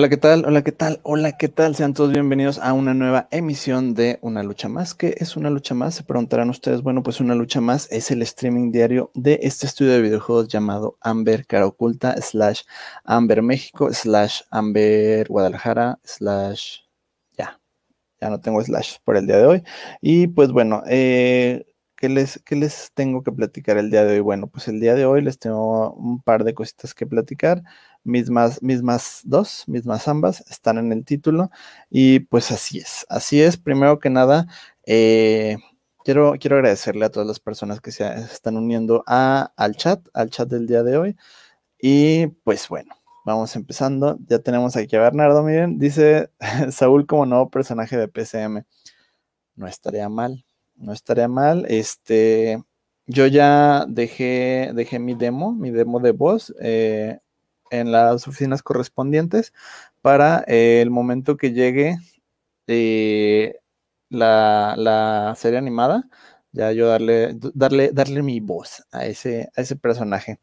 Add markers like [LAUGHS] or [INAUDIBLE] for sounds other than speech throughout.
Hola, ¿qué tal? Hola, ¿qué tal? Hola, ¿qué tal? Sean todos bienvenidos a una nueva emisión de Una Lucha Más. ¿Qué es una lucha más? Se preguntarán ustedes. Bueno, pues una lucha más es el streaming diario de este estudio de videojuegos llamado Amber Cara Oculta, slash Amber México, slash Amber Guadalajara, slash... Ya, ya no tengo slash por el día de hoy. Y pues bueno, eh, ¿Qué les, ¿Qué les tengo que platicar el día de hoy? Bueno, pues el día de hoy les tengo un par de cositas que platicar mismas, mismas dos, mismas ambas, están en el título y pues así es, así es, primero que nada, eh, quiero, quiero agradecerle a todas las personas que se están uniendo a, al chat, al chat del día de hoy y pues bueno. Vamos empezando. Ya tenemos aquí a Bernardo, miren. Dice [LAUGHS] Saúl como nuevo personaje de PCM. No estaría mal. No estaría mal. Este, yo ya dejé, dejé mi demo, mi demo de voz. Eh, en las oficinas correspondientes para eh, el momento que llegue eh, la, serie animada, ya yo darle, darle, darle mi voz a ese, a ese personaje.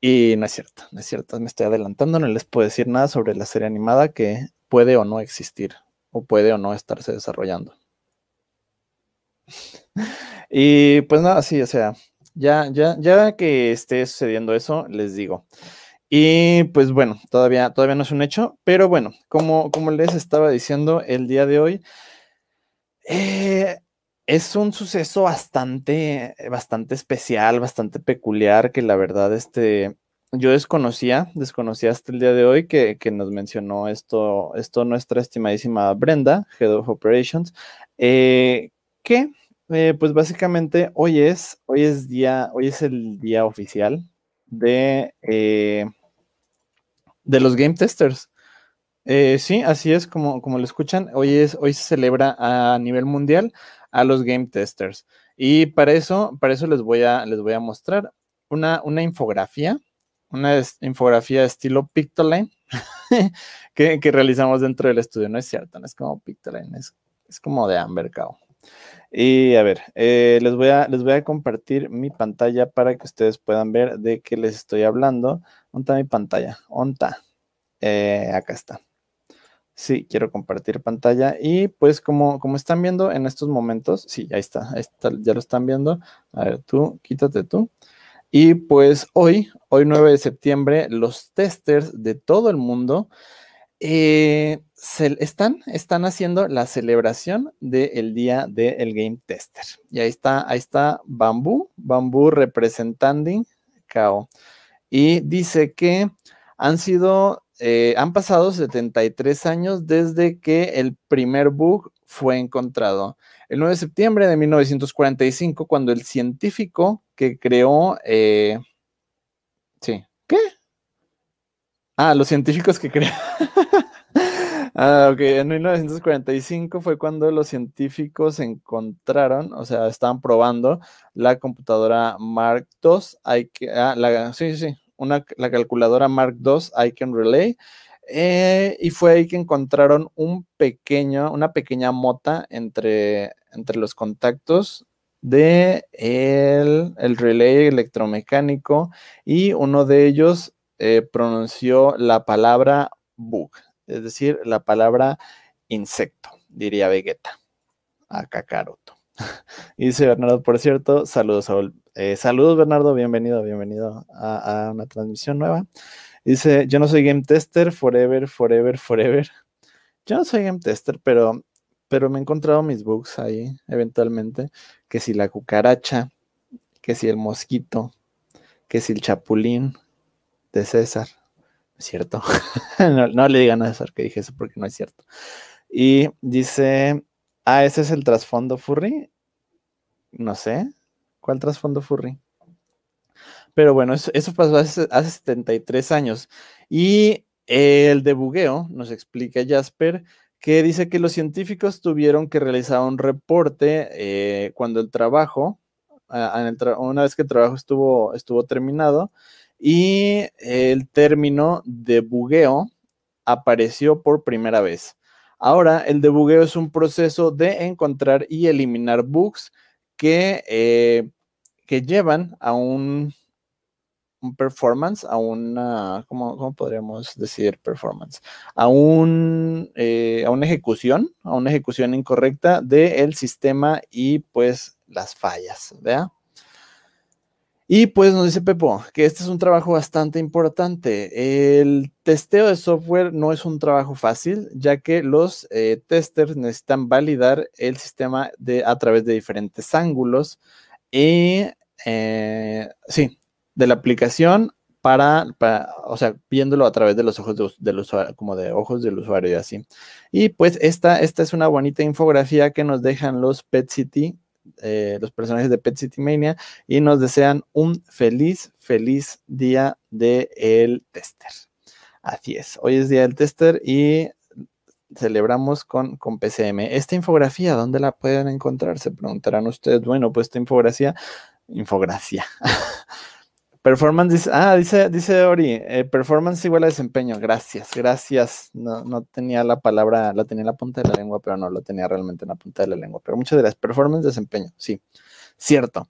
Y no es cierto, no es cierto, me estoy adelantando, no les puedo decir nada sobre la serie animada que puede o no existir, o puede o no estarse desarrollando. Y pues nada, sí, o sea, ya, ya, ya que esté sucediendo eso, les digo. Y pues bueno, todavía, todavía no es un hecho, pero bueno, como, como les estaba diciendo el día de hoy, eh, es un suceso bastante, bastante especial, bastante peculiar, que la verdad, este, yo desconocía, desconocía hasta el día de hoy que, nos mencionó esto, esto nuestra estimadísima Brenda, Head of Operations, eh, que eh, pues básicamente hoy es, hoy es día, hoy es el día oficial de de los game testers. Eh, sí, así es como, como lo escuchan. Hoy, es, hoy se celebra a nivel mundial a los game testers. Y para eso, para eso les voy a, les voy a mostrar una, una infografía, una infografía estilo Pictoline [LAUGHS] que, realizamos dentro del estudio. No es cierto, no es como Pictoline, es, es como de Amber. Y a ver, eh, les, voy a, les voy a compartir mi pantalla para que ustedes puedan ver de qué les estoy hablando. ¿Dónde mi pantalla? ¿Dónde eh, acá está. Sí, quiero compartir pantalla. Y pues como, como están viendo en estos momentos, sí, ahí está, ahí está, ya lo están viendo. A ver, tú, quítate tú. Y pues hoy, hoy 9 de septiembre, los testers de todo el mundo eh, están, están haciendo la celebración del día del Game Tester. Y ahí está, ahí está Bambú, Bambú representando KO. Y dice que han sido, eh, han pasado 73 años desde que el primer bug fue encontrado. El 9 de septiembre de 1945, cuando el científico que creó, eh, sí, ¿qué? Ah, los científicos que crearon. [LAUGHS] ah, ok. En 1945 fue cuando los científicos encontraron, o sea, estaban probando la computadora Mark II. Ah, la, sí, sí, una, la calculadora Mark II Icon Relay. Eh, y fue ahí que encontraron un pequeño, una pequeña mota entre, entre los contactos de el, el relay electromecánico y uno de ellos eh, pronunció la palabra bug, es decir, la palabra insecto, diría Vegeta, a Kakaroto. [LAUGHS] y dice Bernardo, por cierto, saludos, Saúl. Eh, saludos, Bernardo, bienvenido, bienvenido a, una transmisión nueva. Dice, yo no soy game tester, forever, forever, forever. [LAUGHS] Yo no soy game tester, pero, pero me he encontrado mis bugs ahí, eventualmente, que si la cucaracha, que si el mosquito, que si el chapulín, de César. Cierto. [LAUGHS] no, le digan a César que dije eso porque no es cierto. Y dice, ah, ese es el trasfondo furry. No sé. ¿Cuál trasfondo furry? Pero bueno, eso, pasó hace, 73 años. Y el de bugueo nos explica Jasper que dice que los científicos tuvieron que realizar un reporte eh, cuando el trabajo, una vez que el trabajo estuvo, estuvo terminado, y el término de bugueo apareció por primera vez. Ahora, el debugueo es un proceso de encontrar y eliminar bugs que, eh, que llevan a un un performance, a una, ¿cómo, podríamos decir performance? A, un, eh, a una ejecución, a una ejecución incorrecta del sistema y pues las fallas, ¿verdad? Y pues nos dice Pepo que este es un trabajo bastante importante. El testeo de software no es un trabajo fácil, ya que los eh, testers necesitan validar el sistema de, a través de diferentes ángulos. Y eh, sí, de la aplicación para, o sea, viéndolo a través de los ojos del usuario, como de ojos del usuario y así. Y pues esta, esta es una bonita infografía que nos dejan los Pet City, eh, los personajes de Pet City Mania, y nos desean un feliz, feliz día del el tester. Así es, hoy es día del tester y celebramos con, con PCM. Esta infografía, ¿dónde la pueden encontrar? Se preguntarán ustedes. Bueno, pues esta infografía, infografía. [LAUGHS] Performance dice, ah, dice, dice Ori, eh, performance igual a desempeño. Gracias, gracias. No, no, tenía la palabra, la tenía en la punta de la lengua, pero no lo tenía realmente en la punta de la lengua. Pero muchas gracias. Performance, desempeño, sí, cierto.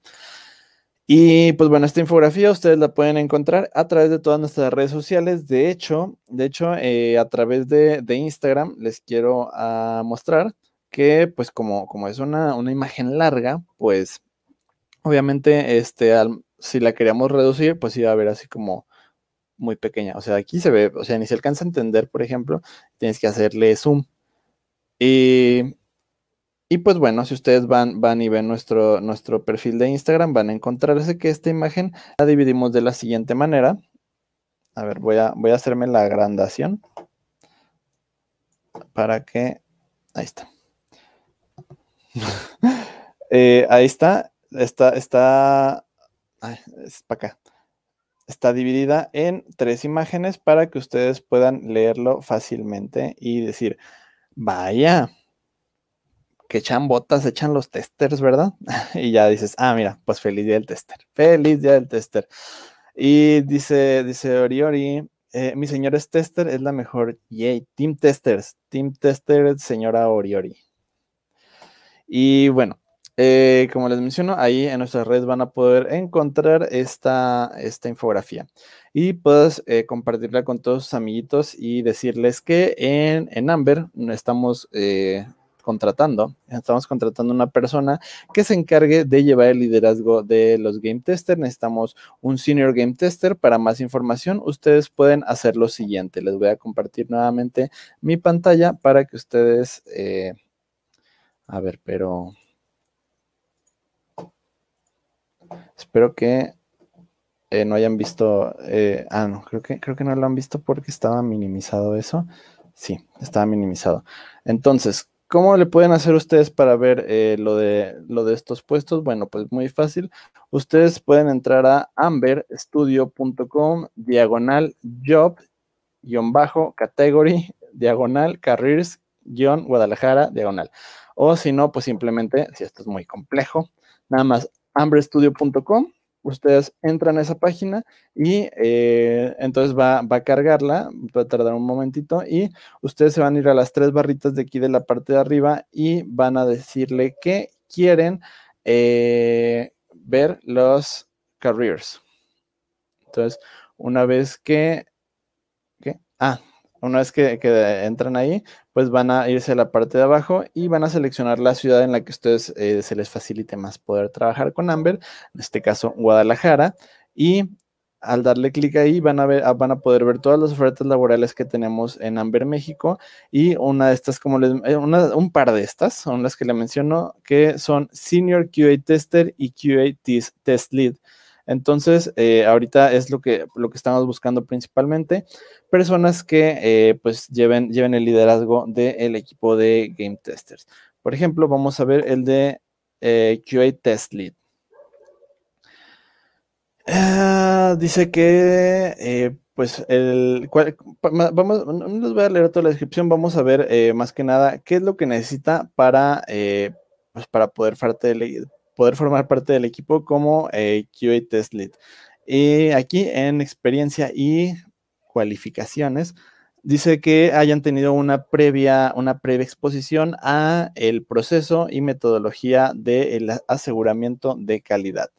Y pues bueno, esta infografía ustedes la pueden encontrar a través de todas nuestras redes sociales. De hecho, de hecho, eh, a través de, Instagram les quiero ah, mostrar que pues como, como es una, una imagen larga, pues obviamente este, al, si la queríamos reducir, pues iba a ver así como muy pequeña. O sea, aquí se ve, o sea, ni se alcanza a entender, por ejemplo, tienes que hacerle zoom. Y, y pues bueno, si ustedes van, van y ven nuestro, nuestro perfil de Instagram, van a encontrarse que esta imagen la dividimos de la siguiente manera. A ver, voy a, voy a hacerme la agrandación para que... Ahí está. [LAUGHS] Eh, ahí está. Está, está es para acá. Está dividida en tres imágenes para que ustedes puedan leerlo fácilmente y decir, vaya, que echan botas, echan los testers, ¿verdad? [LAUGHS] y ya dices, ah, mira, pues feliz día del tester, feliz día del tester. Y dice, dice Oriori, eh, mi señor es tester, es la mejor. Yay, Team Testers, Team Tester, señora Oriori. Y bueno, eh, como les menciono, ahí en nuestras redes van a poder encontrar esta, esta infografía y puedes eh, compartirla con todos sus amiguitos y decirles que en, en Amber estamos eh, contratando, estamos contratando una persona que se encargue de llevar el liderazgo de los game testers. Necesitamos un senior game tester. Para más información, ustedes pueden hacer lo siguiente. Les voy a compartir nuevamente mi pantalla para que ustedes, a ver, pero Espero que eh, no hayan visto. Eh, ah, no, creo que, creo que no lo han visto porque estaba minimizado eso. Sí, estaba minimizado. Entonces, ¿cómo le pueden hacer ustedes para ver eh, lo, de, lo de estos puestos? Bueno, pues muy fácil. Ustedes pueden entrar a amberstudio.com, diagonal job, guion bajo, category, diagonal, careers, guion, Guadalajara, diagonal. O si no, pues simplemente, si esto es muy complejo, nada más hambrestudio.com. Ustedes entran a esa página y eh, entonces va, a cargarla, va a tardar un momentito y ustedes se van a ir a las tres barritas de aquí de la parte de arriba y van a decirle que quieren eh, ver los careers. Entonces, una vez que. Ah, una vez que, entran ahí, pues van a irse a la parte de abajo y van a seleccionar la ciudad en la que ustedes eh, se les facilite más poder trabajar con Amber, en este caso Guadalajara, y al darle clic ahí van a, ver, van a poder ver todas las ofertas laborales que tenemos en Amber México y una de estas, como les, eh, un par de estas son las que le menciono, que son Senior QA Tester y QA Test Lead. Entonces, eh, ahorita es lo que, lo que estamos buscando principalmente, personas que eh, pues lleven, lleven el liderazgo del equipo de game testers. Por ejemplo, vamos a ver el de eh, QA Test Lead. Ah, dice que pues el vamos, no les voy a leer toda la descripción, vamos a ver más que nada qué es lo que necesita para, pues para poder, poder, formar parte del equipo como eh, QA Test Lead. Y aquí en experiencia y cualificaciones, dice que hayan tenido una previa, una previa exposición a el proceso y metodología del aseguramiento de calidad,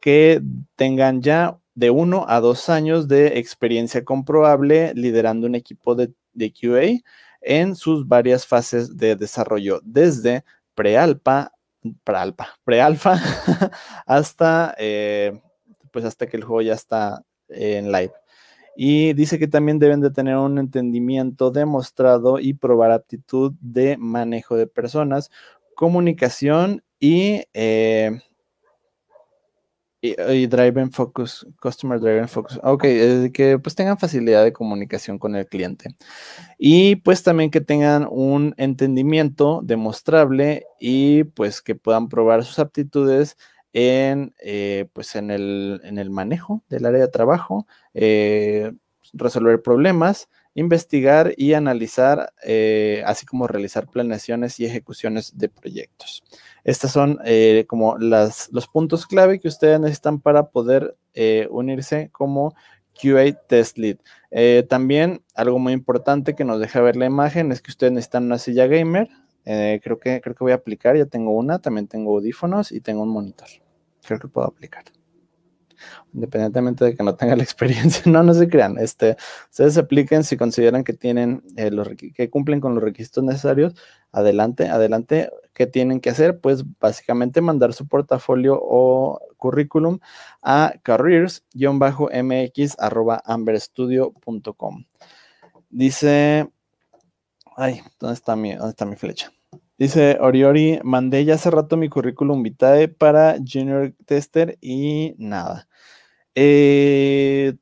que tengan ya de uno a dos años de experiencia comprobable liderando un equipo de, QA en sus varias fases de desarrollo, desde prealpa, prealpa, prealfa [LAUGHS] hasta, eh, pues hasta que el juego ya está en live. Y dice que también deben de tener un entendimiento demostrado y probar aptitud de manejo de personas, comunicación y eh, y, Driven Focus, Customer Driven Focus. Ok, que pues tengan facilidad de comunicación con el cliente. Y pues también que tengan un entendimiento demostrable y pues que puedan probar sus aptitudes en, eh, pues en el, en el, manejo del área de trabajo, eh, resolver problemas, investigar y analizar, eh, así como realizar planeaciones y ejecuciones de proyectos. Estos son eh, como los puntos clave que ustedes necesitan para poder eh, unirse como QA Test Lead. Eh, también algo muy importante que nos deja ver la imagen es que ustedes necesitan una silla gamer. creo, que, creo que voy a aplicar, ya tengo una, también tengo audífonos y tengo un monitor. Creo que puedo aplicar independientemente de que no tenga la experiencia. [LAUGHS] No, no se crean. Este, ustedes apliquen si consideran que tienen los que cumplen con los requisitos necesarios. Adelante, adelante. ¿Qué tienen que hacer? Pues básicamente mandar su portafolio o currículum a careers-mx.amberstudio.com. Dice, ay, ¿dónde está mi, dónde está mi flecha? Dice Oriori, mandé ya hace rato mi currículum vitae para Junior Tester y nada. Eh,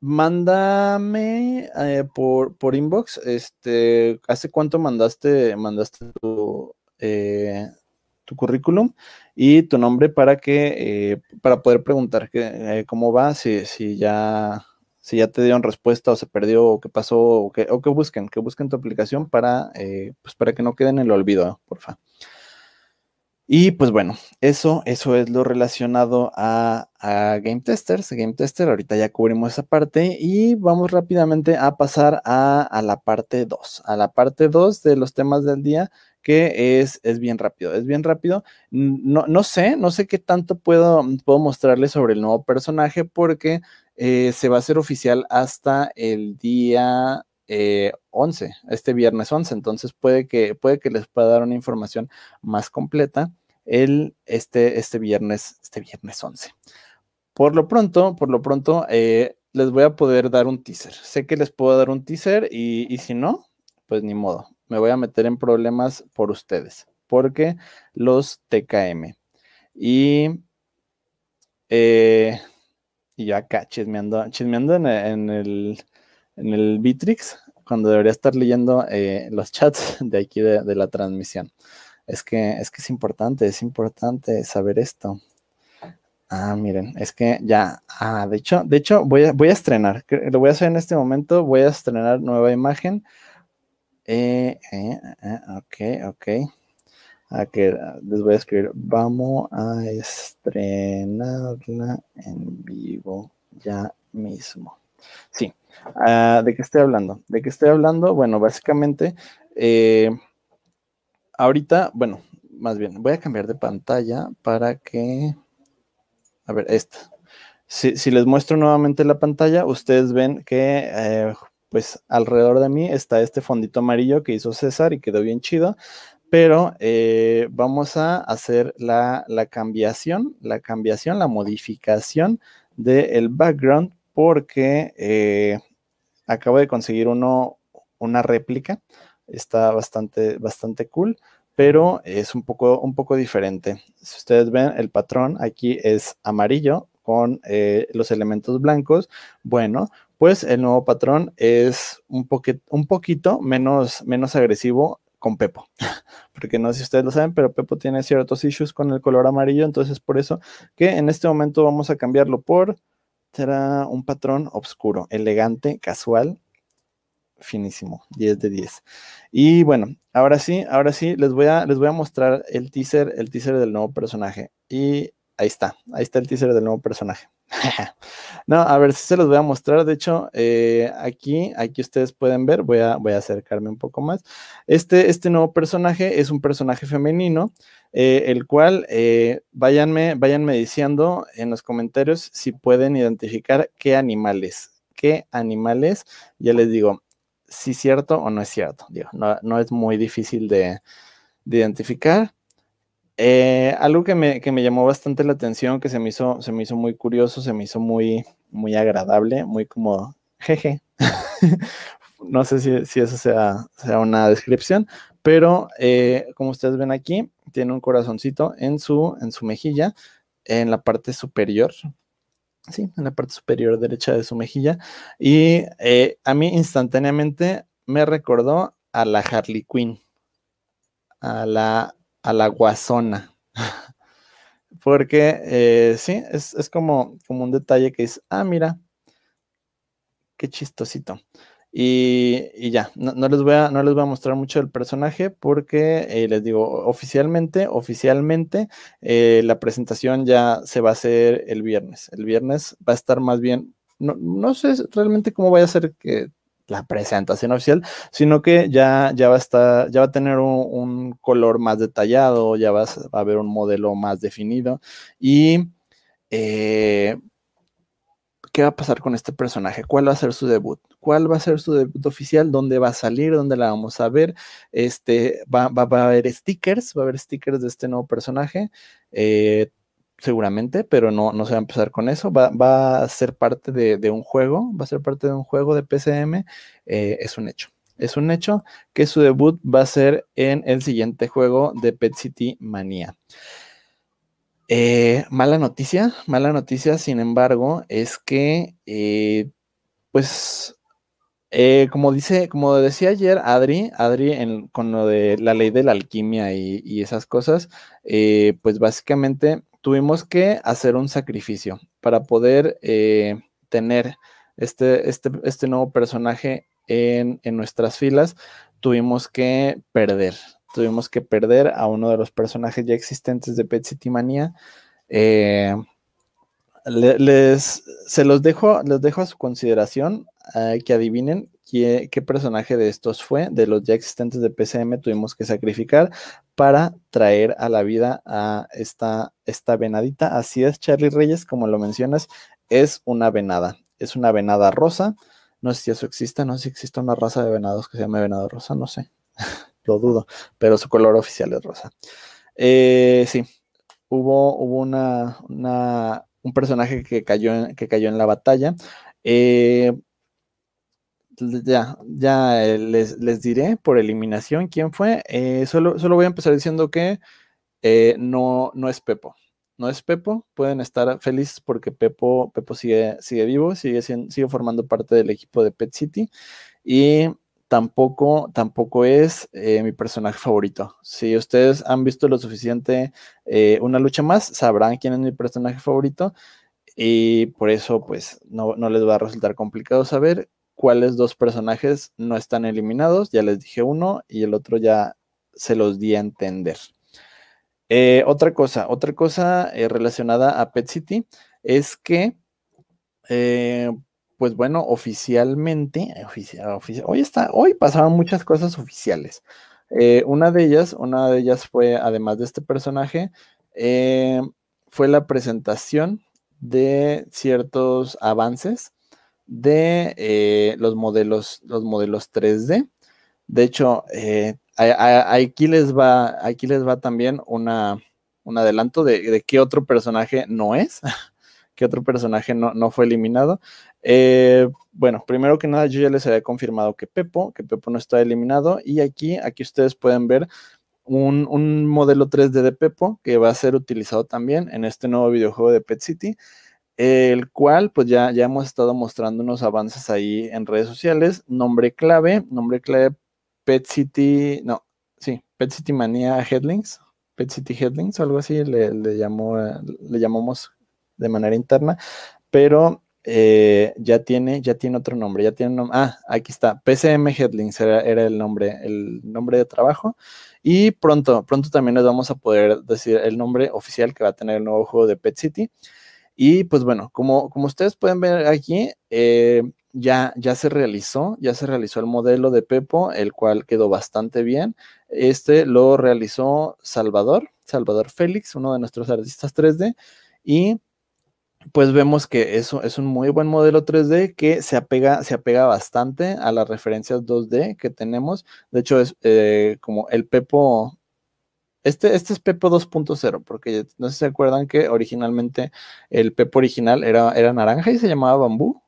mándame eh, por, por, inbox, este, ¿hace cuánto mandaste, mandaste tu, eh, currículum y tu nombre para que, para poder preguntar que, cómo va, si, si ya si ya te dieron respuesta o se perdió o qué pasó o que, o que busquen, que busquen tu aplicación para, eh, pues para que no queden en el olvido, porfa. Y pues bueno, eso, eso es lo relacionado a, Game Testers, Game Tester, ahorita ya cubrimos esa parte y vamos rápidamente a pasar a, la parte 2, a la parte 2 de los temas del día, que es, es bien rápido, es bien rápido. No, no sé, no sé qué tanto puedo, puedo mostrarles sobre el nuevo personaje porque eh, se va a hacer oficial hasta el día 11, eh, este viernes 11. Entonces puede que, puede que les pueda dar una información más completa el, este, este, viernes, este viernes 11. Por lo pronto, por lo pronto, eh, les voy a poder dar un teaser. Sé que les puedo dar un teaser y, y si no, pues ni modo. Me voy a meter en problemas por ustedes, porque los TKM. Y eh, y yo acá chismeando, chismeando en, el, en el Bitrix, cuando debería estar leyendo eh, los chats [LAUGHS] de aquí de, la transmisión. Es que, es que es importante, es importante saber esto. Ah, miren, es que ya, ah, de hecho, de hecho, voy a, voy a estrenar, lo voy a hacer en este momento, voy a estrenar nueva imagen. Eh, eh, ok, ok a que les voy a escribir, vamos a estrenarla en vivo ya mismo. Sí, ah, ¿de qué estoy hablando? ¿De qué estoy hablando? Bueno, básicamente, eh, ahorita, bueno, más bien, voy a cambiar de pantalla para que, a ver, esta. Si, les muestro nuevamente la pantalla, ustedes ven que, eh, pues, alrededor de mí está este fondito amarillo que hizo César y quedó bien chido pero eh, vamos a hacer la, cambiación, la cambiación, la modificación del background porque eh, acabo de conseguir uno, una réplica, está bastante, bastante cool, pero es un poco, un poco diferente. Si ustedes ven, el patrón aquí es amarillo con eh, los elementos blancos. Bueno, pues el nuevo patrón es un, un poquito menos, menos agresivo con Pepo. [LAUGHS] Porque no sé si ustedes lo saben, pero Pepo tiene ciertos issues con el color amarillo, entonces por eso que en este momento vamos a cambiarlo por será un patrón oscuro, elegante, casual, finísimo, 10 de 10. Y bueno, ahora sí, ahora sí, les voy a, les voy a mostrar el teaser, el teaser del nuevo personaje. Y ahí está, ahí está el teaser del nuevo personaje. [LAUGHS] no, a ver si se los voy a mostrar. De hecho, eh, aquí, aquí ustedes pueden ver, voy a, voy a acercarme un poco más. Este, este nuevo personaje es un personaje femenino, eh, el cual eh, váyanme, diciendo en los comentarios si pueden identificar qué animales, qué animales, ya les digo, si cierto o no es cierto. Digo, no, es muy difícil de identificar. Eh, algo que me, llamó bastante la atención, que se me hizo, se me hizo muy curioso, se me hizo muy, muy agradable, muy como jeje. [LAUGHS] no sé si, eso sea, sea, una descripción, pero eh, como ustedes ven aquí, tiene un corazoncito en su, en su mejilla, en la parte superior. Sí, en la parte superior derecha de su mejilla. Y eh, a mí instantáneamente me recordó a la Harley Quinn, a la a la guasona. Porque eh, sí, es, como, como un detalle que es, ah, mira, qué chistosito. Y, ya, no, les voy a, no les voy a mostrar mucho el personaje porque eh, les digo, oficialmente, oficialmente, eh, la presentación ya se va a hacer el viernes. El viernes va a estar más bien, no, no sé realmente cómo vaya a ser que la presentación oficial, sino que ya, ya va a estar, ya va a tener un, color más detallado, ya va a, haber un modelo más definido. Y eh, ¿qué va a pasar con este personaje? ¿Cuál va a ser su debut? ¿Cuál va a ser su debut oficial? ¿Dónde va a salir? ¿Dónde la vamos a ver? Este, va, va, a haber stickers, va a haber stickers de este nuevo personaje. Eh, seguramente, pero no, no se va a empezar con eso. Va, a ser parte de, un juego, va a ser parte de un juego de PCM. Eh, es un hecho. Es un hecho que su debut va a ser en el siguiente juego de Pet City Mania. Eh, mala noticia, mala noticia, sin embargo, es que, eh, pues, como dice, como decía ayer Adri, Adri con lo de la ley de la alquimia y, y esas cosas, pues básicamente tuvimos que hacer un sacrificio para poder eh, tener este, este, este, nuevo personaje en, nuestras filas. Tuvimos que perder, tuvimos que perder a uno de los personajes ya existentes de Pet City Mania. Eh, les, se los dejo, les dejo a su consideración eh, que adivinen qué, qué, personaje de estos fue, de los ya existentes de PCM, tuvimos que sacrificar para traer a la vida a esta, esta venadita. Así es, Charlie Reyes, como lo mencionas, es una venada. Es una venada rosa. No sé si eso existe, no sé si existe una raza de venados que se llame venado rosa, no sé. [LAUGHS] lo dudo, pero su color oficial es rosa. Eh, sí, hubo, hubo una, un personaje que cayó en, que cayó en la batalla. Eh, ya, ya eh, les, diré por eliminación quién fue. Eh, solo, solo voy a empezar diciendo que eh, no, no es Pepo. No es Pepo. Pueden estar felices porque Pepo, Pepo sigue, sigue vivo, sigue, sigue formando parte del equipo de Pet City. Y tampoco, tampoco es mi personaje favorito. Si ustedes han visto lo suficiente una lucha más, sabrán quién es mi personaje favorito. Y por eso, pues, no, no les va a resultar complicado saber cuáles dos personajes no están eliminados. Ya les dije uno y el otro ya se los di a entender. Eh, otra cosa, otra cosa eh, relacionada a Pet City es que, eh, pues bueno, oficialmente, hoy está, hoy pasaron muchas cosas oficiales. una de ellas, una de ellas fue, además de este personaje, fue la presentación de ciertos avances de eh, los, modelos, los modelos 3D. De hecho, eh, aquí, les va, aquí les va también una, un adelanto de, qué otro personaje no es, [LAUGHS] qué otro personaje no, fue eliminado. Eh, bueno, primero que nada, yo ya les había confirmado que Pepo, que Pepo no está eliminado. Y aquí, aquí ustedes pueden ver un, un modelo 3D de Pepo que va a ser utilizado también en este nuevo videojuego de Pet City el cual pues ya, ya hemos estado mostrando unos avances ahí en redes sociales. Nombre clave, nombre clave Pet City, no, sí, Pet City Manía Headlings, Pet City Headlings, algo así le, llamó, le llamamos de manera interna, pero eh, ya tiene, ya tiene otro nombre, ya tiene. Ah, aquí está. PCM Headlings era, el nombre, el nombre de trabajo. Y pronto, pronto también les vamos a poder decir el nombre oficial que va a tener el nuevo juego de Pet City. Y pues bueno, como, como ustedes pueden ver aquí, eh, ya, ya se realizó, ya se realizó el modelo de Pepo, el cual quedó bastante bien. Este lo realizó Salvador, Salvador Félix, uno de nuestros artistas 3D. Y pues vemos que eso es un muy buen modelo 3D que se apega, se apega bastante a las referencias 2D que tenemos. De hecho, es eh, como el Pepo. Este, este es Pepo 2.0, porque no sé si se acuerdan que originalmente el Pepo original era, era naranja y se llamaba bambú.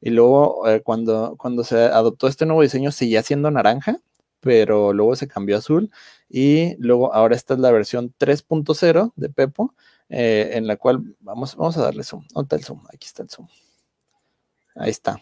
Y luego eh, cuando, cuando se adoptó este nuevo diseño seguía siendo naranja, pero luego se cambió a azul. Y luego ahora esta es la versión 3.0 de Pepo eh, en la cual vamos, vamos a darle zoom. ¿Dónde está el zoom? Aquí está el zoom. Ahí está.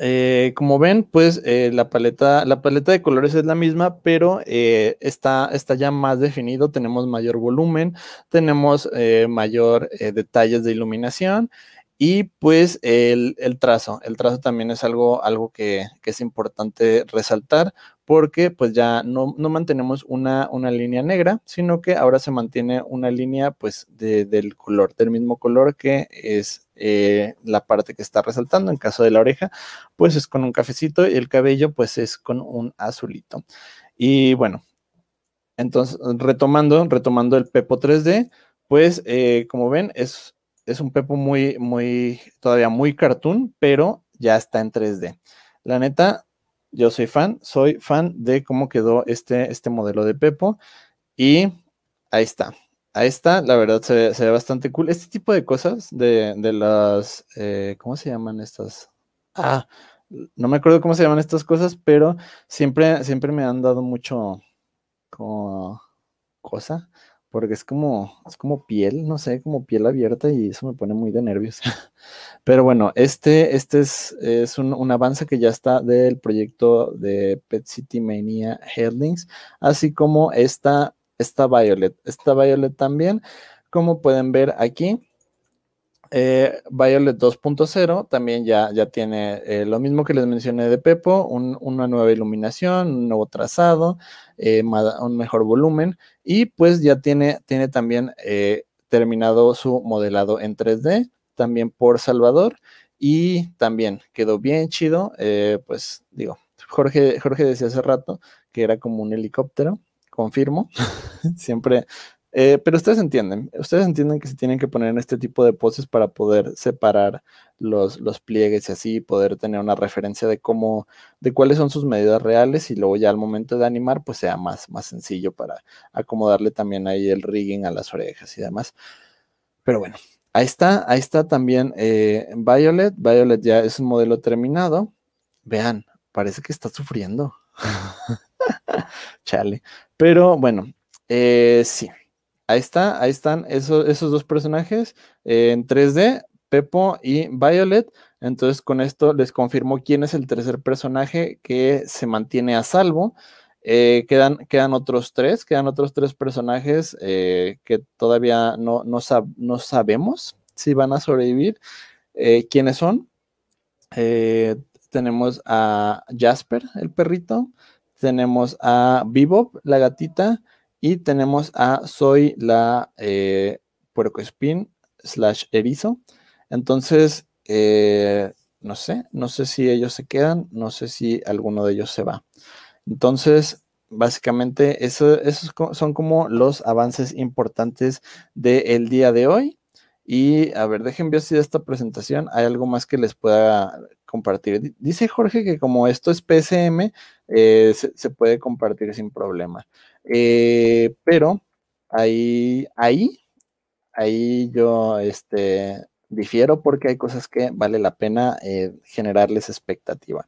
Eh, como ven, pues eh, la, paleta, la paleta de colores es la misma, pero está, está, ya más definido, tenemos mayor volumen, tenemos mayor detalles de iluminación y pues el, trazo, el trazo también es algo, algo que, que, es importante resaltar porque pues ya no, mantenemos una, una, línea negra, sino que ahora se mantiene una línea pues del color, del mismo color que es eh, la parte que está resaltando. En caso de la oreja, pues es con un cafecito y el cabello pues es con un azulito. Y bueno, entonces retomando, retomando el Pepo 3D, pues eh, como ven es, es un Pepo muy, muy, todavía muy cartoon, pero ya está en 3D. La neta, yo soy fan, soy fan de cómo quedó este, este modelo de Pepo. Y ahí está. Ahí está, la verdad se bastante cool. Este tipo de cosas de, las, eh, ¿cómo se llaman estas? Ah, no me acuerdo cómo se llaman estas cosas, pero siempre, siempre me han dado mucho como cosa porque es como, es como piel, no sé, como piel abierta y eso me pone muy de nervios. [LAUGHS] Pero bueno, este, este es, es un, avance que ya está del proyecto de Pet City Mania Headlings, así como esta, esta Violet. Esta Violet también, como pueden ver aquí, eh, Violet 2.0 también ya, ya tiene eh, lo mismo que les mencioné de Pepo, una nueva iluminación, un nuevo trazado, eh, un mejor volumen. Y pues ya tiene, tiene también terminado su modelado en 3D, también por Salvador. Y también quedó bien chido, pues digo, Jorge, Jorge decía hace rato que era como un helicóptero, confirmo, [LAUGHS] siempre eh, pero ustedes entienden, ustedes entienden que se tienen que poner en este tipo de poses para poder separar los, los pliegues y así poder tener una referencia de cómo, de cuáles son sus medidas reales y luego ya al momento de animar pues sea más, más sencillo para acomodarle también ahí el rigging a las orejas y demás. Pero bueno, ahí está, ahí está también eh, Violet. Violet ya es un modelo terminado. Vean, parece que está sufriendo. [LAUGHS] [LAUGHS] Chale. Pero bueno, eh, sí, Ahí está, ahí están esos, esos dos personajes eh, en 3D, Pepo y Violet. Entonces con esto les confirmo quién es el tercer personaje que se mantiene a salvo. Eh, quedan, quedan otros tres, quedan otros tres personajes que todavía no, no, sabemos si van a sobrevivir. ¿Quiénes son? tenemos a Jasper, el perrito. Tenemos a Bebop, la gatita y tenemos a Soy la eh, Spin slash erizo. Entonces, eh, no sé, no sé si ellos se quedan, no sé si alguno de ellos se va. Entonces, básicamente, eso, esos son como los avances importantes del día de hoy. Y a ver, déjenme ver si de esta presentación hay algo más que les pueda compartir. Dice Jorge que como esto es PSM, eh, se, puede compartir sin problema. Eh, pero ahí, ahí, ahí yo este, difiero porque hay cosas que vale la pena eh, generarles expectativa.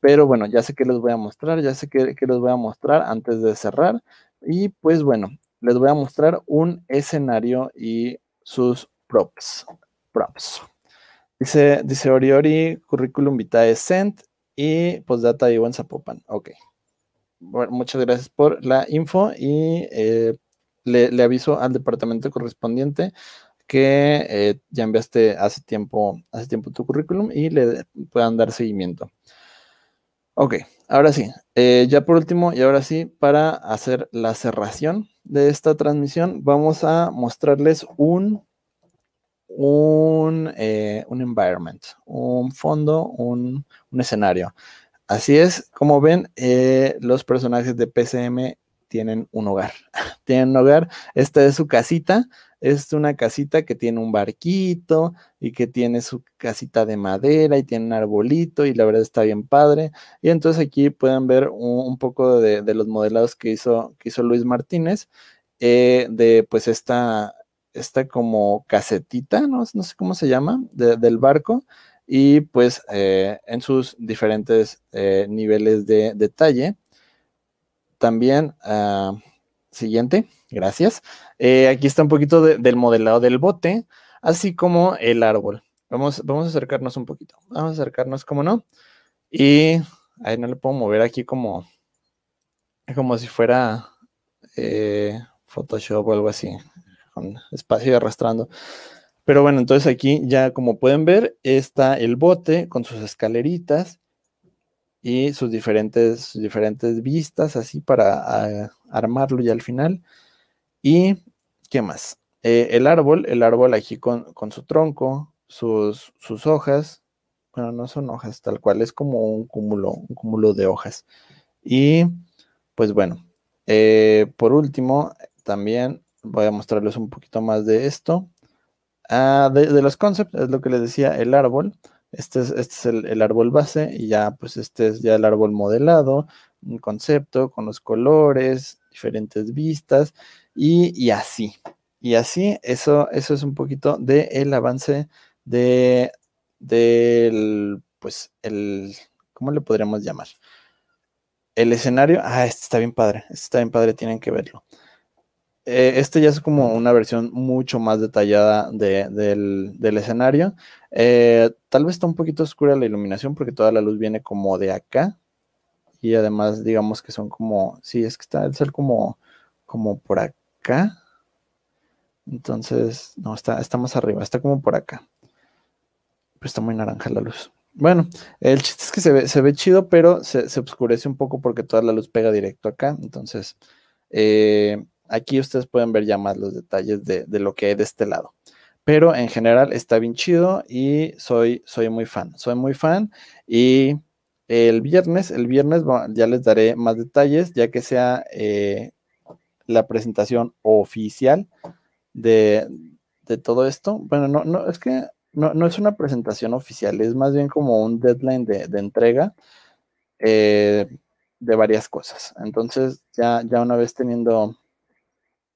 Pero bueno, ya sé que les voy a mostrar, ya sé que, que les voy a mostrar antes de cerrar. Y pues bueno, les voy a mostrar un escenario y sus props. Props. Dice, dice Oriori, currículum vitae sent y postdata y Zapopan. Ok. Muchas gracias por la info y eh, le, aviso al departamento correspondiente que eh, ya enviaste hace tiempo, hace tiempo tu currículum y le puedan dar seguimiento. Ok, ahora sí, eh, ya por último y ahora sí, para hacer la cerración de esta transmisión, vamos a mostrarles un, un, eh, un environment, un fondo, un, un, escenario. Así es, como ven, eh, los personajes de PCM tienen un hogar. [LAUGHS] tienen un hogar, esta es su casita, es una casita que tiene un barquito y que tiene su casita de madera y tiene un arbolito y la verdad está bien padre. Y entonces aquí pueden ver un, poco de, los modelados que hizo, que hizo Luis Martínez eh, de pues esta, esta como casetita, no, no sé cómo se llama, del barco y pues eh, en sus diferentes eh, niveles de detalle. También, ah, siguiente, gracias. Eh, aquí está un poquito del modelado del bote, así como el árbol. Vamos, vamos a acercarnos un poquito. Vamos a acercarnos, como no. Y ahí no le puedo mover aquí como, como si fuera Photoshop o algo así, con espacio arrastrando. Pero bueno, entonces aquí ya como pueden ver está el bote con sus escaleritas y sus diferentes, diferentes vistas así para ah, armarlo ya al final. Y, ¿qué más? Eh, el árbol, el árbol aquí con, su tronco, sus, sus, hojas, bueno, no son hojas tal cual, es como un cúmulo, un cúmulo de hojas. Y, pues bueno, eh, por último, también voy a mostrarles un poquito más de esto. Ah, de, de, los concepts, es lo que les decía, el árbol. Este es, este el, árbol base y ya pues este es ya el árbol modelado, un concepto con los colores, diferentes vistas y, así. Y así, eso, eso es un poquito del el avance de, del, pues, el, ¿cómo le podríamos llamar? El escenario, ah, este está bien padre, este está bien padre, tienen que verlo. Eh, este ya es como una versión mucho más detallada del, escenario. Eh, tal vez está un poquito oscura la iluminación porque toda la luz viene como de acá. Y además, digamos que son como, sí, es que está el ser como, como por acá. Entonces, no, está, está más arriba, está como por acá. Pero está muy naranja la luz. Bueno, el chiste es que se ve, se ve chido, pero se, se, oscurece un poco porque toda la luz pega directo acá. Entonces, eh, Aquí ustedes pueden ver ya más los detalles de, lo que hay de este lado. Pero en general está bien chido y soy, soy muy fan. Soy muy fan y el viernes, el viernes ya les daré más detalles ya que sea eh, la presentación oficial de, todo esto. Bueno, no, no, es que no, es una presentación oficial, es más bien como un deadline de, entrega eh, de varias cosas. Entonces, ya, ya una vez teniendo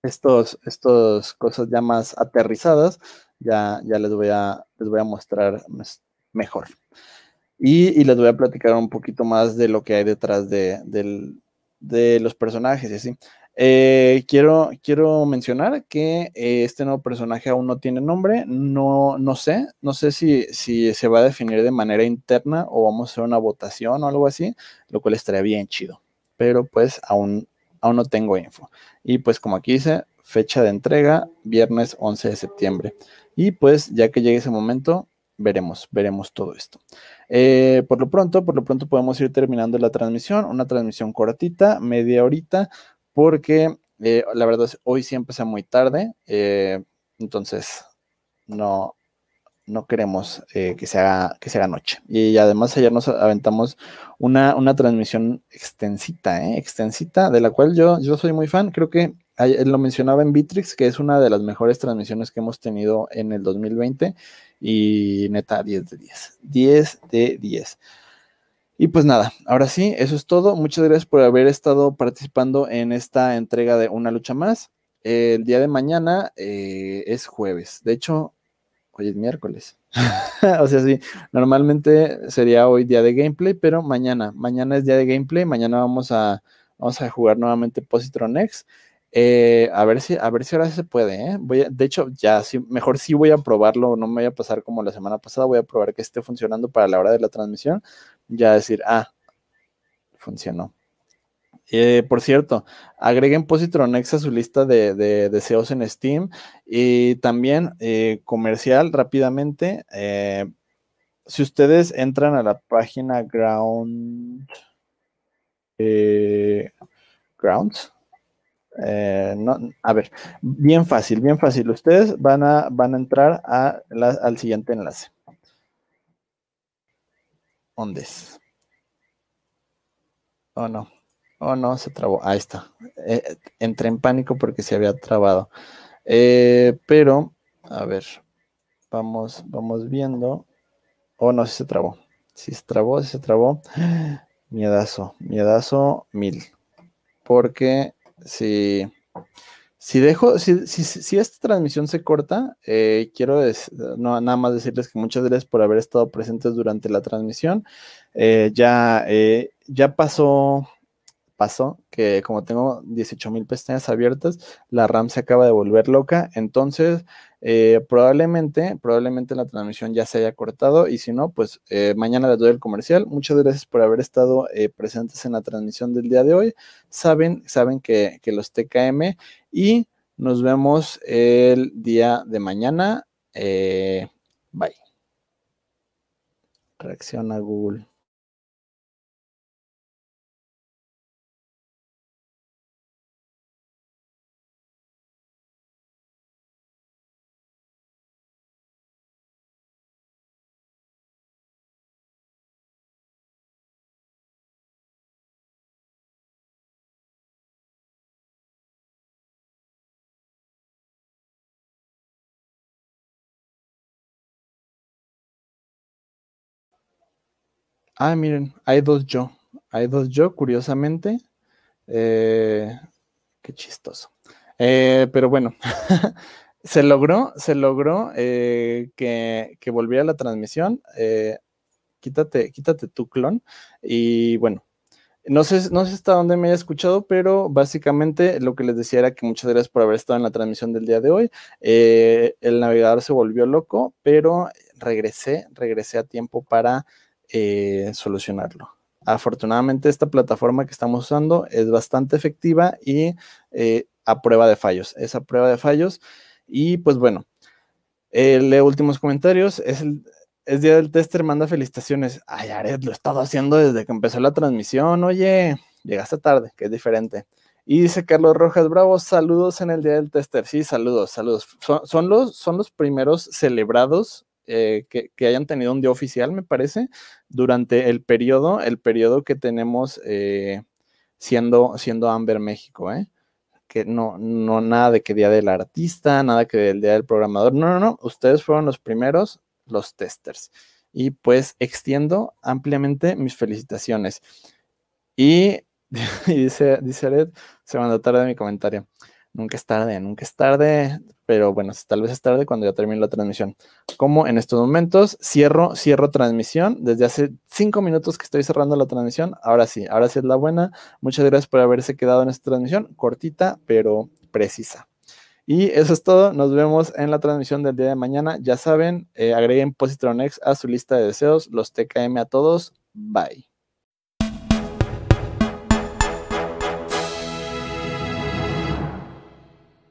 estos, estos cosas ya más aterrizadas, ya, ya les, voy a, les voy a mostrar mejor. Y, les voy a platicar un poquito más de lo que hay detrás de, los personajes y así. Eh, quiero, quiero mencionar que eh, este nuevo personaje aún no tiene nombre, no, no sé, no sé si, si se va a definir de manera interna o vamos a hacer una votación o algo así, lo cual estaría bien chido, pero pues aún, aún no tengo info. Y pues como aquí dice, fecha de entrega, viernes 11 de septiembre. Y pues ya que llegue ese momento, veremos, veremos todo esto. Eh, por lo pronto, por lo pronto podemos ir terminando la transmisión, una transmisión cortita, media horita, porque eh, la verdad hoy sí empecé muy tarde, eh, entonces no, no queremos eh, que, se haga, que noche. Y además ayer nos aventamos una, una transmisión extensita, ¿eh? extensita, de la cual yo, yo soy muy fan. Creo que lo mencionaba en Bitrix, que es una de las mejores transmisiones que hemos tenido en el 2020. Y neta, 10 de 10. 10 de 10. Y pues nada, ahora sí, eso es todo. Muchas gracias por haber estado participando en esta entrega de Una Lucha Más. el día de mañana eh, es jueves. De hecho, hoy es miércoles. [LAUGHS] o sea, sí, normalmente sería hoy día de gameplay, pero mañana, mañana es día de gameplay, mañana vamos a, vamos a jugar nuevamente Positron X. Eh, a ver si, a ver si ahora se puede, ¿eh? Voy de hecho, ya sí, mejor sí voy a probarlo, no me voy a pasar como la semana pasada, voy a probar que esté funcionando para la hora de la transmisión, ya decir, ah, funcionó. Eh, por cierto, agreguen Positronex a su lista de, deseos en Steam y también eh, comercial rápidamente. Eh, si ustedes entran a la página Ground, Grounds, a ver, bien fácil, bien fácil. Ustedes van a, van a entrar al siguiente enlace. ¿Dónde es? Oh, no. Oh, no, se trabó. Ahí está. Eh, entré en pánico porque se había trabado. Eh, pero, a ver, vamos, vamos viendo. Oh, no, si se trabó. Si se trabó, si se trabó. [GASPS] Miedazo, miedazo mil. Porque si, si dejo, si, si, esta transmisión se corta, eh, quiero no, nada más decirles que muchas gracias por haber estado presentes durante la transmisión. ya, ya pasó pasó que como tengo 18 mil pestañas abiertas, la RAM se acaba de volver loca, entonces eh, probablemente, probablemente la transmisión ya se haya cortado y si no, pues eh, mañana les doy el comercial. Muchas gracias por haber estado eh, presentes en la transmisión del día de hoy. Saben, saben que, que los TKM y nos vemos el día de mañana. bye. Reacciona Google. Ah, miren, hay dos yo. Hay dos yo, curiosamente. Eh, qué chistoso. Eh, pero bueno, [LAUGHS] se logró, se logró eh, que, volviera la transmisión. quítate, quítate tu clon. Y bueno, no sé, no sé hasta dónde me haya escuchado, pero básicamente lo que les decía era que muchas gracias por haber estado en la transmisión del día de hoy. el navegador se volvió loco, pero regresé, regresé a tiempo para eh, solucionarlo. Afortunadamente esta plataforma que estamos usando es bastante efectiva y eh, a prueba de fallos, es a prueba de fallos. Y pues bueno, eh, leo últimos comentarios. Es, el, es Día del Tester, manda felicitaciones. Ay, Aret, lo he estado haciendo desde que empezó la transmisión. Oye, llegaste tarde, que es diferente. Y dice Carlos Rojas Bravo, saludos en el Día del Tester. Sí, saludos, saludos. Son, los, son los primeros celebrados eh, que, hayan tenido un día oficial, me parece, durante el periodo, el periodo que tenemos eh, siendo, siendo Amber México, ¿eh? Que no, no, nada de que día del artista, nada que del día del programador, no, no, no, ustedes fueron los primeros, los testers. Y pues extiendo ampliamente mis felicitaciones. Y, [LAUGHS] dice, dice Ared, se mandó tarde mi comentario. Nunca es tarde, nunca es tarde, pero bueno, tal vez es tarde cuando ya termine la transmisión. Como en estos momentos cierro, cierro transmisión. Desde hace cinco minutos que estoy cerrando la transmisión. Ahora sí, ahora sí es la buena. Muchas gracias por haberse quedado en esta transmisión, cortita, pero precisa. Y eso es todo. Nos vemos en la transmisión del día de mañana. Ya saben, eh, agreguen Positronex a su lista de deseos, los TKM a todos. Bye.